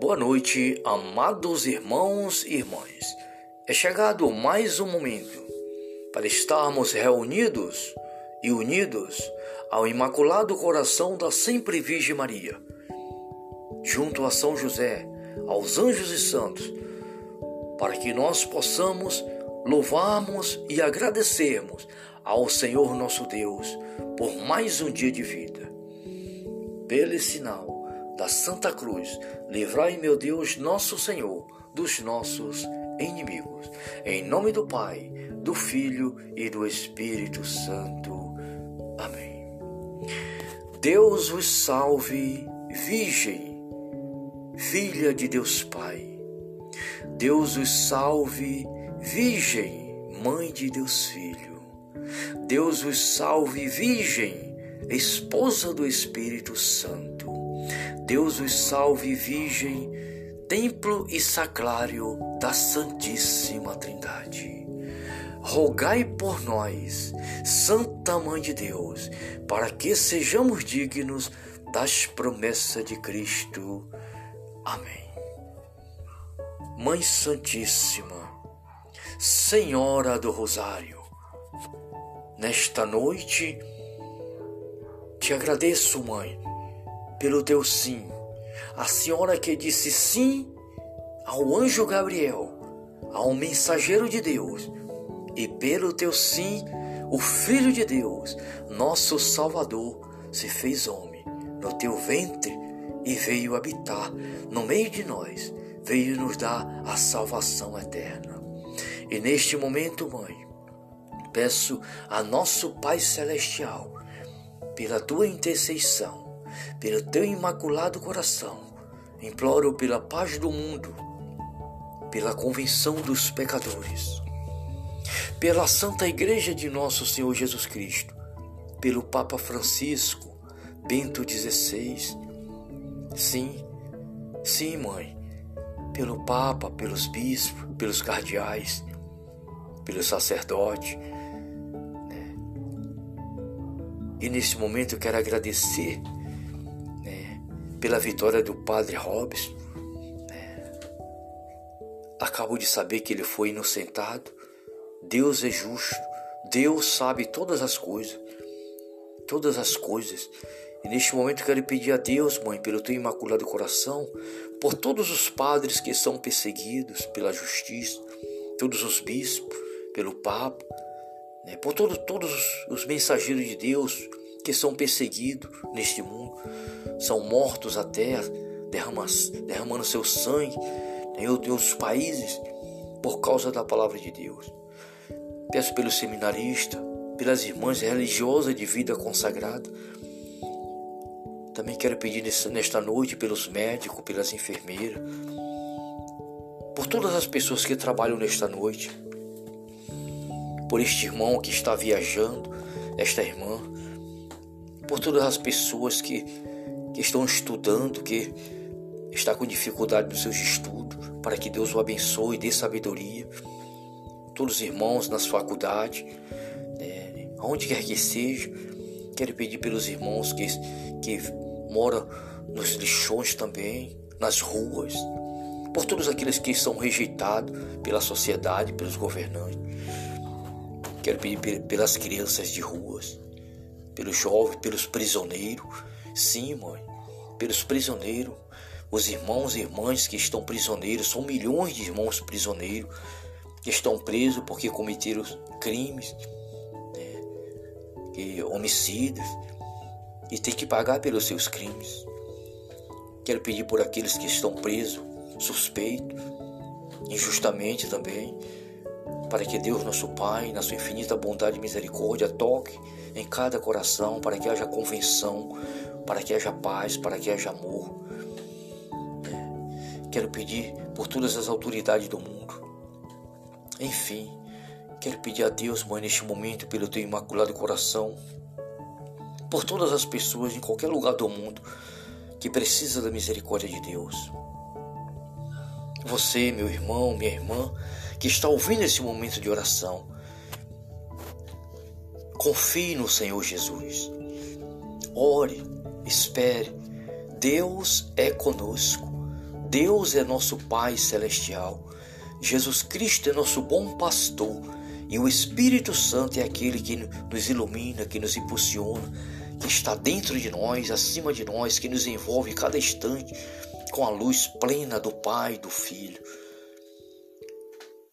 Boa noite, amados irmãos e irmãs. É chegado mais um momento para estarmos reunidos e unidos ao Imaculado Coração da Sempre Virgem Maria, junto a São José, aos anjos e santos, para que nós possamos louvarmos e agradecermos ao Senhor nosso Deus por mais um dia de vida. Pelo sinal da Santa Cruz, livrai, meu Deus, nosso Senhor, dos nossos inimigos. Em nome do Pai, do Filho e do Espírito Santo. Amém. Deus vos salve, Virgem, filha de Deus Pai. Deus vos salve, Virgem, mãe de Deus Filho. Deus vos salve, Virgem, esposa do Espírito Santo. Deus os salve, Virgem, templo e sacrário da Santíssima Trindade. Rogai por nós, Santa Mãe de Deus, para que sejamos dignos das promessas de Cristo. Amém. Mãe Santíssima, Senhora do Rosário, nesta noite te agradeço, Mãe pelo teu sim. A senhora que disse sim ao anjo Gabriel, ao mensageiro de Deus, e pelo teu sim, o Filho de Deus, nosso Salvador, se fez homem no teu ventre e veio habitar no meio de nós, veio nos dar a salvação eterna. E neste momento, mãe, peço a nosso Pai Celestial, pela tua intercessão, pelo teu imaculado coração, imploro pela paz do mundo, pela convenção dos pecadores, pela Santa Igreja de Nosso Senhor Jesus Cristo, pelo Papa Francisco, Bento XVI. Sim, sim, mãe, pelo Papa, pelos bispos, pelos cardeais, pelo sacerdote. Né? E nesse momento eu quero agradecer pela vitória do padre Hobbes. É, acabo de saber que ele foi inocentado. Deus é justo. Deus sabe todas as coisas. Todas as coisas. E neste momento quero pedir a Deus, mãe, pelo teu imaculado coração, por todos os padres que são perseguidos pela justiça, todos os bispos, pelo Papa, né, por todo, todos os mensageiros de Deus que são perseguidos neste mundo são mortos até derramando seu sangue em outros países por causa da palavra de Deus. Peço pelo seminarista, pelas irmãs religiosas de vida consagrada. Também quero pedir nesta noite pelos médicos, pelas enfermeiras, por todas as pessoas que trabalham nesta noite, por este irmão que está viajando, esta irmã, por todas as pessoas que que estão estudando, que está com dificuldade nos seus estudos, para que Deus o abençoe e dê sabedoria. Todos os irmãos nas faculdades, né, aonde quer que seja, quero pedir pelos irmãos que, que moram nos lixões também, nas ruas, por todos aqueles que são rejeitados pela sociedade, pelos governantes. Quero pedir pelas crianças de ruas, pelos jovens, pelos prisioneiros, Sim, mãe, pelos prisioneiros, os irmãos e irmãs que estão prisioneiros, são milhões de irmãos prisioneiros que estão presos porque cometeram crimes, né, homicídios, e tem que pagar pelos seus crimes. Quero pedir por aqueles que estão presos, suspeitos, injustamente também, para que Deus, nosso Pai, na sua infinita bondade e misericórdia, toque em cada coração, para que haja convenção, para que haja paz, para que haja amor. Quero pedir por todas as autoridades do mundo. Enfim, quero pedir a Deus, Mãe, neste momento, pelo teu imaculado coração, por todas as pessoas em qualquer lugar do mundo que precisa da misericórdia de Deus. Você, meu irmão, minha irmã, que está ouvindo esse momento de oração, confie no Senhor Jesus. Ore, espere. Deus é conosco. Deus é nosso Pai celestial. Jesus Cristo é nosso bom pastor. E o Espírito Santo é aquele que nos ilumina, que nos impulsiona, que está dentro de nós, acima de nós, que nos envolve cada instante com a luz plena do Pai e do Filho.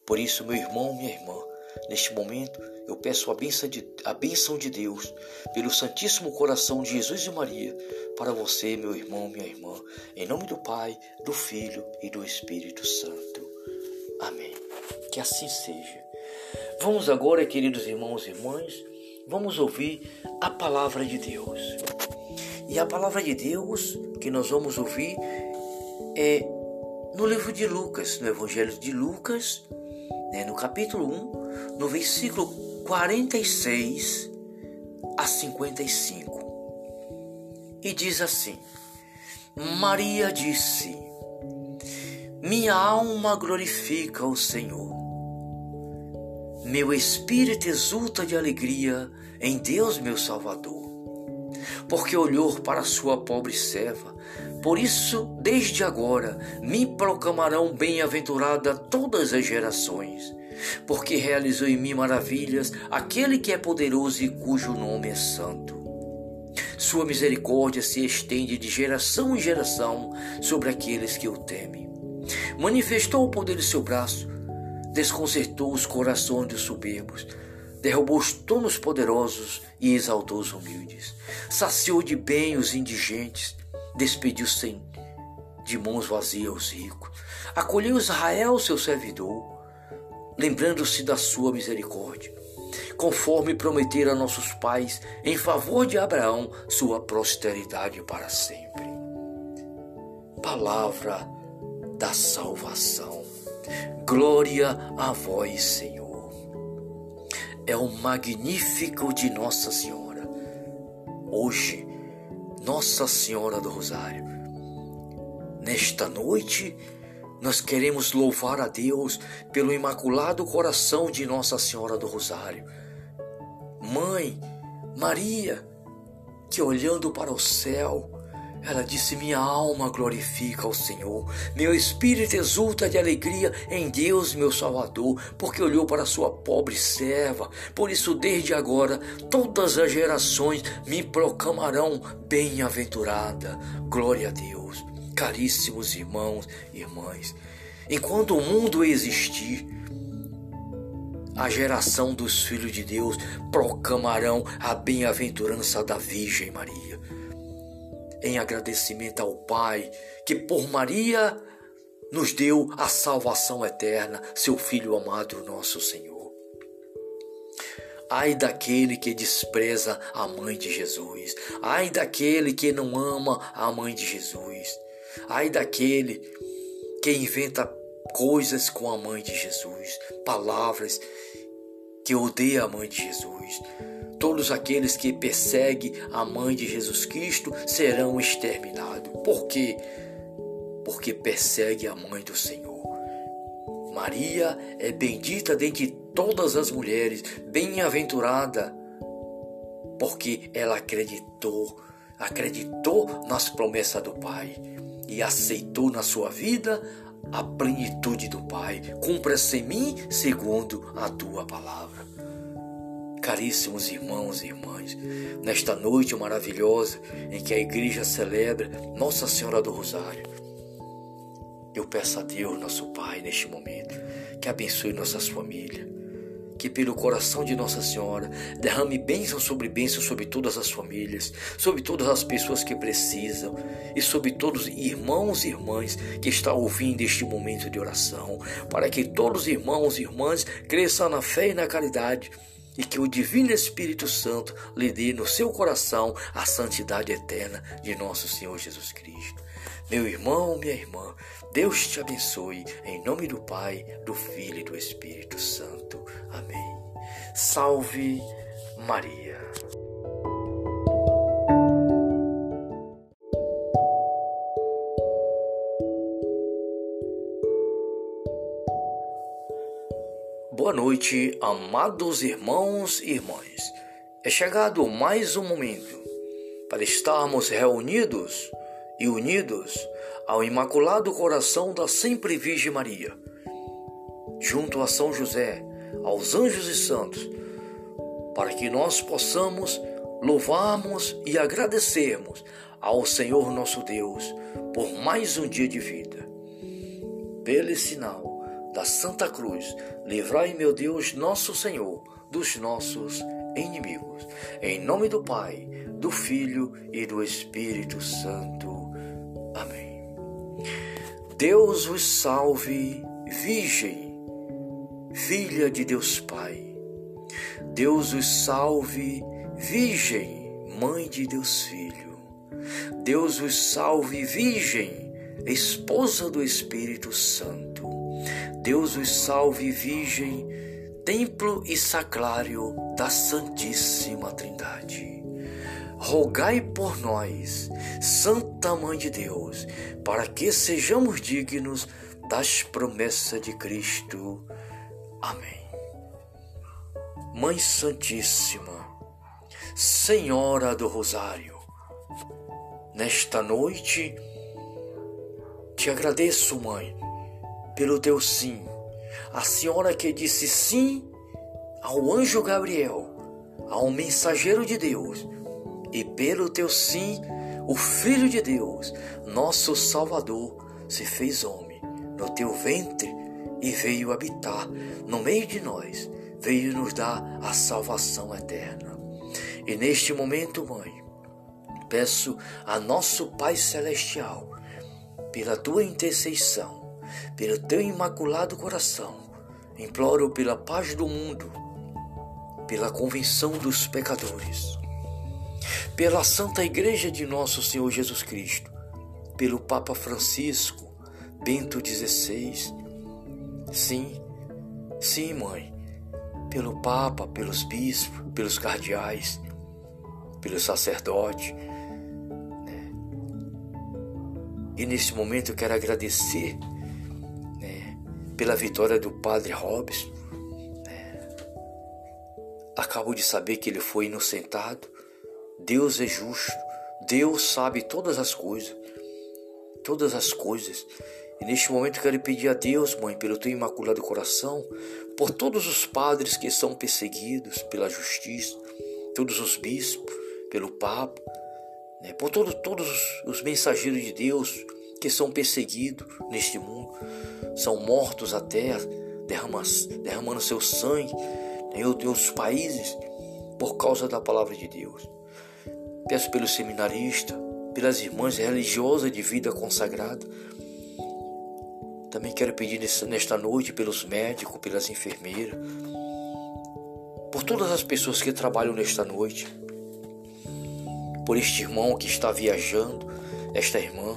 Por isso, meu irmão, minha irmã, neste momento eu peço a bênção, de, a bênção de Deus, pelo Santíssimo Coração de Jesus e Maria, para você, meu irmão, minha irmã, em nome do Pai, do Filho e do Espírito Santo. Amém. Que assim seja. Vamos agora, queridos irmãos e irmãs, vamos ouvir a palavra de Deus. E a palavra de Deus que nós vamos ouvir é no livro de Lucas, no Evangelho de Lucas, né, no capítulo 1, no versículo 46 a 55. E diz assim: Maria disse: Minha alma glorifica o Senhor. Meu espírito exulta de alegria em Deus, meu Salvador, porque olhou para sua pobre serva. Por isso, desde agora, me proclamarão bem-aventurada todas as gerações, porque realizou em mim maravilhas aquele que é poderoso e cujo nome é santo. Sua misericórdia se estende de geração em geração sobre aqueles que o temem. Manifestou o poder de seu braço, desconcertou os corações dos soberbos, derrubou os tronos poderosos e exaltou os humildes. Saciou de bem os indigentes, despediu-se de mãos vazias os ricos. Acolheu Israel, seu servidor, lembrando-se da sua misericórdia, conforme prometera a nossos pais, em favor de Abraão, sua posteridade para sempre. Palavra da salvação. Glória a vós, Senhor. É o magnífico de Nossa Senhora. Hoje, Nossa Senhora do Rosário. Nesta noite, nós queremos louvar a Deus pelo imaculado coração de Nossa Senhora do Rosário. Mãe, Maria, que olhando para o céu, ela disse: Minha alma glorifica ao Senhor, meu espírito exulta de alegria em Deus, meu Salvador, porque olhou para sua pobre serva. Por isso, desde agora, todas as gerações me proclamarão bem-aventurada. Glória a Deus. Caríssimos irmãos e irmãs, enquanto o mundo existir, a geração dos filhos de Deus proclamarão a bem-aventurança da Virgem Maria em agradecimento ao Pai que por Maria nos deu a salvação eterna, seu Filho amado, nosso Senhor. Ai daquele que despreza a mãe de Jesus. Ai daquele que não ama a mãe de Jesus. Ai daquele que inventa coisas com a mãe de Jesus, palavras que odeia a mãe de Jesus. Todos aqueles que perseguem a mãe de Jesus Cristo serão exterminados. Por quê? Porque persegue a mãe do Senhor. Maria é bendita dentre todas as mulheres, bem-aventurada, porque ela acreditou, acreditou nas promessas do Pai e aceitou na sua vida a plenitude do Pai. Cumpra-se em mim segundo a tua palavra. Caríssimos irmãos e irmãs, nesta noite maravilhosa em que a igreja celebra Nossa Senhora do Rosário, eu peço a Deus, nosso Pai, neste momento, que abençoe nossas famílias, que pelo coração de Nossa Senhora derrame bênção sobre bênção sobre todas as famílias, sobre todas as pessoas que precisam e sobre todos os irmãos e irmãs que estão ouvindo este momento de oração, para que todos os irmãos e irmãs cresçam na fé e na caridade e que o Divino Espírito Santo lhe dê no seu coração a santidade eterna de nosso Senhor Jesus Cristo. Meu irmão, minha irmã, Deus te abençoe, em nome do Pai, do Filho e do Espírito Santo. Amém. Salve Maria. Boa noite, amados irmãos e irmãs. É chegado mais um momento para estarmos reunidos e unidos ao Imaculado Coração da Sempre Virgem Maria, junto a São José, aos anjos e santos, para que nós possamos louvarmos e agradecermos ao Senhor nosso Deus por mais um dia de vida. Pelo sinal da Santa Cruz, livrai, meu Deus, nosso Senhor, dos nossos inimigos. Em nome do Pai, do Filho e do Espírito Santo. Amém. Deus vos salve, Virgem, filha de Deus Pai. Deus vos salve, Virgem, mãe de Deus Filho. Deus vos salve, Virgem, esposa do Espírito Santo. Deus vos salve, Virgem, templo e sacrário da Santíssima Trindade. Rogai por nós, Santa Mãe de Deus, para que sejamos dignos das promessas de Cristo. Amém. Mãe Santíssima, Senhora do Rosário, nesta noite te agradeço, Mãe, pelo teu sim a senhora que disse sim ao anjo Gabriel, ao mensageiro de Deus, e pelo teu sim, o Filho de Deus, nosso Salvador, se fez homem no teu ventre e veio habitar no meio de nós, veio nos dar a salvação eterna. E neste momento, mãe, peço a nosso Pai Celestial, pela tua intercessão, pelo teu imaculado coração, imploro pela paz do mundo, pela convenção dos pecadores, pela Santa Igreja de Nosso Senhor Jesus Cristo, pelo Papa Francisco, Bento XVI. Sim, sim, mãe, pelo Papa, pelos bispos, pelos cardeais, pelo sacerdote. Né? E nesse momento eu quero agradecer pela vitória do padre Hobbes. É, acabo de saber que ele foi inocentado. Deus é justo. Deus sabe todas as coisas. Todas as coisas. E neste momento quero pedir a Deus, mãe, pelo teu imaculado coração, por todos os padres que são perseguidos pela justiça, todos os bispos, pelo Papa, né, por todo, todos os mensageiros de Deus que são perseguidos neste mundo são mortos até derramando, derramando seu sangue em outros países por causa da palavra de Deus. Peço pelo seminarista, pelas irmãs religiosas de vida consagrada. Também quero pedir nesta noite pelos médicos, pelas enfermeiras, por todas as pessoas que trabalham nesta noite, por este irmão que está viajando, esta irmã,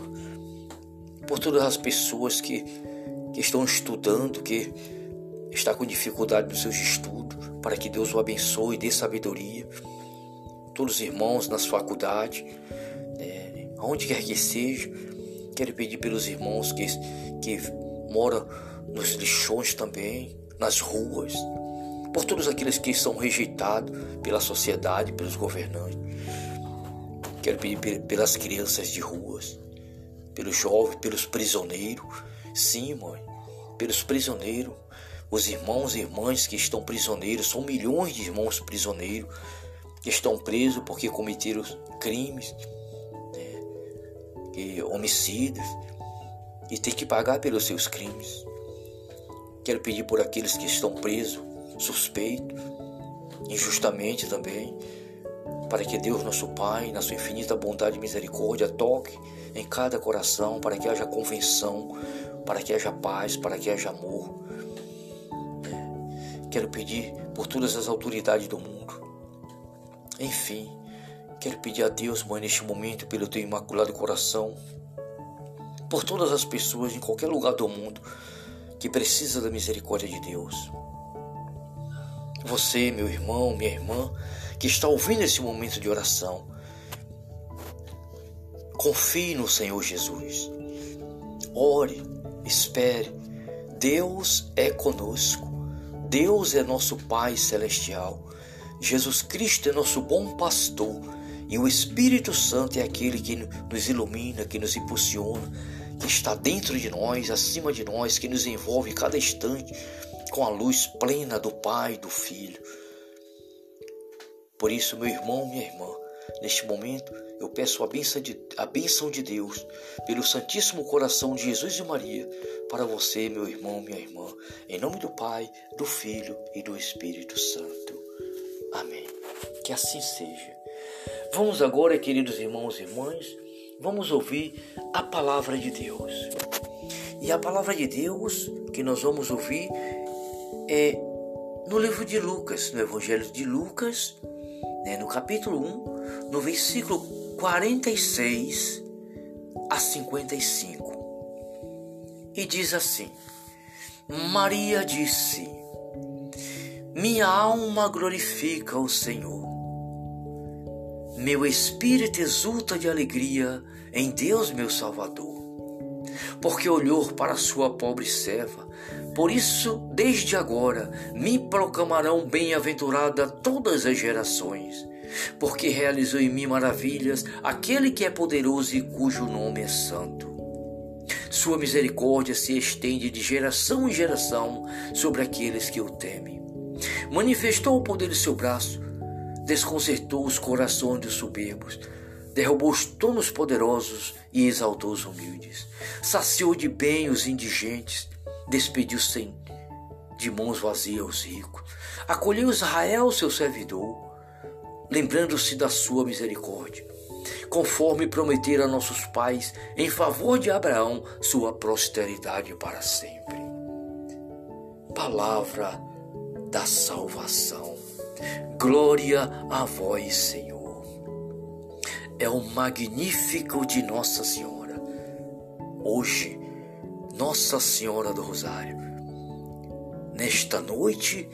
por todas as pessoas que que estão estudando, que está com dificuldade nos seus estudos, para que Deus o abençoe e dê sabedoria. Todos os irmãos nas faculdades, né, aonde quer que seja, quero pedir pelos irmãos que, que moram nos lixões também, nas ruas, por todos aqueles que são rejeitados pela sociedade, pelos governantes. Quero pedir pelas crianças de ruas, pelos jovens, pelos prisioneiros, Sim, mãe, pelos prisioneiros, os irmãos e irmãs que estão prisioneiros, são milhões de irmãos prisioneiros que estão presos porque cometeram crimes, né, e homicídios, e tem que pagar pelos seus crimes. Quero pedir por aqueles que estão presos, suspeitos, injustamente também, para que Deus, nosso Pai, na sua infinita bondade e misericórdia, toque em cada coração, para que haja convenção, para que haja paz, para que haja amor. Quero pedir por todas as autoridades do mundo. Enfim, quero pedir a Deus, Mãe, neste momento, pelo teu imaculado coração, por todas as pessoas em qualquer lugar do mundo que precisa da misericórdia de Deus. Você, meu irmão, minha irmã, que está ouvindo esse momento de oração, confie no Senhor Jesus. Ore, Espere, Deus é conosco. Deus é nosso Pai celestial. Jesus Cristo é nosso bom pastor. E o Espírito Santo é aquele que nos ilumina, que nos impulsiona, que está dentro de nós, acima de nós, que nos envolve cada instante com a luz plena do Pai, do Filho. Por isso, meu irmão, minha irmã, neste momento eu peço a bênção, de, a bênção de Deus, pelo Santíssimo Coração de Jesus e Maria, para você, meu irmão, minha irmã, em nome do Pai, do Filho e do Espírito Santo. Amém. Que assim seja. Vamos agora, queridos irmãos e irmãs, vamos ouvir a palavra de Deus. E a palavra de Deus que nós vamos ouvir é no livro de Lucas, no Evangelho de Lucas, né, no capítulo 1, no versículo 46 a 55. E diz assim: Maria disse: Minha alma glorifica o Senhor. Meu espírito exulta de alegria em Deus, meu Salvador, porque olhou para sua pobre serva. Por isso, desde agora, me proclamarão bem-aventurada todas as gerações porque realizou em mim maravilhas aquele que é poderoso e cujo nome é santo. Sua misericórdia se estende de geração em geração sobre aqueles que o temem. Manifestou o poder de seu braço, desconcertou os corações dos soberbos, derrubou os tonos poderosos e exaltou os humildes. Saciou de bem os indigentes, despediu sem de mãos vazias os ricos. Acolheu Israel, seu servidor lembrando-se da sua misericórdia, conforme prometera a nossos pais, em favor de Abraão, sua posteridade para sempre. Palavra da salvação. Glória a vós, Senhor. É o magnífico de Nossa Senhora. Hoje, Nossa Senhora do Rosário. Nesta noite,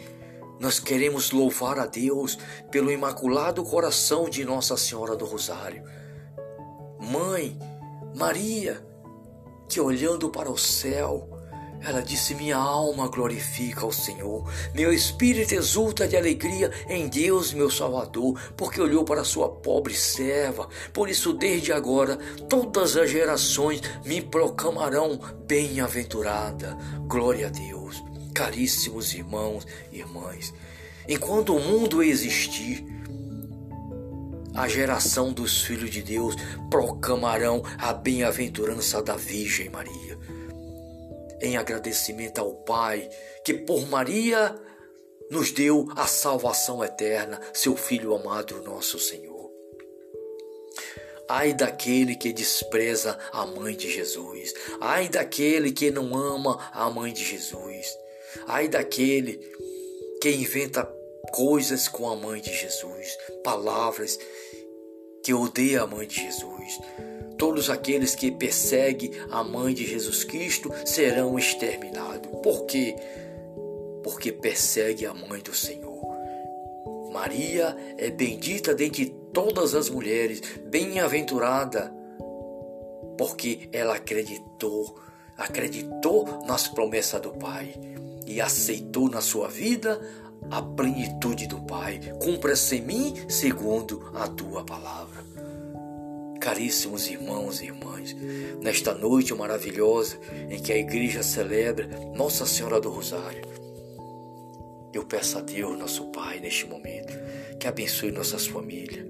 nós queremos louvar a Deus pelo imaculado coração de Nossa Senhora do Rosário. Mãe, Maria, que olhando para o céu, ela disse: Minha alma glorifica ao Senhor, meu espírito exulta de alegria em Deus, meu Salvador, porque olhou para sua pobre serva. Por isso, desde agora, todas as gerações me proclamarão bem-aventurada. Glória a Deus caríssimos irmãos e irmãs, enquanto o mundo existir, a geração dos filhos de Deus proclamarão a bem-aventurança da Virgem Maria. Em agradecimento ao Pai, que por Maria nos deu a salvação eterna, seu Filho amado, nosso Senhor. Ai daquele que despreza a mãe de Jesus. Ai daquele que não ama a mãe de Jesus. Ai daquele que inventa coisas com a mãe de Jesus, palavras que odeia a mãe de Jesus. Todos aqueles que perseguem a mãe de Jesus Cristo serão exterminados. Por quê? Porque persegue a mãe do Senhor. Maria é bendita dentre todas as mulheres, bem-aventurada, porque ela acreditou, acreditou nas promessas do Pai e aceitou na sua vida a plenitude do Pai. Cumpra-se em mim segundo a tua palavra. Caríssimos irmãos e irmãs, nesta noite maravilhosa em que a igreja celebra Nossa Senhora do Rosário, eu peço a Deus, nosso Pai, neste momento, que abençoe nossas famílias,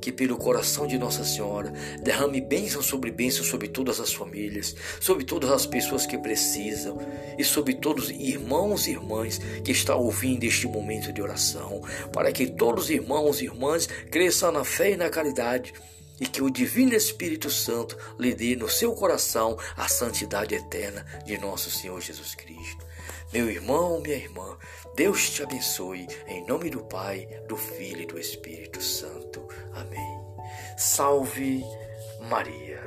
que pelo coração de Nossa Senhora derrame bênção sobre bênção sobre todas as famílias, sobre todas as pessoas que precisam e sobre todos os irmãos e irmãs que estão ouvindo este momento de oração, para que todos os irmãos e irmãs cresçam na fé e na caridade e que o Divino Espírito Santo lhe dê no seu coração a santidade eterna de nosso Senhor Jesus Cristo. Meu irmão, minha irmã, Deus te abençoe, em nome do Pai, do Filho e do Espírito Santo. Amém. Salve Maria.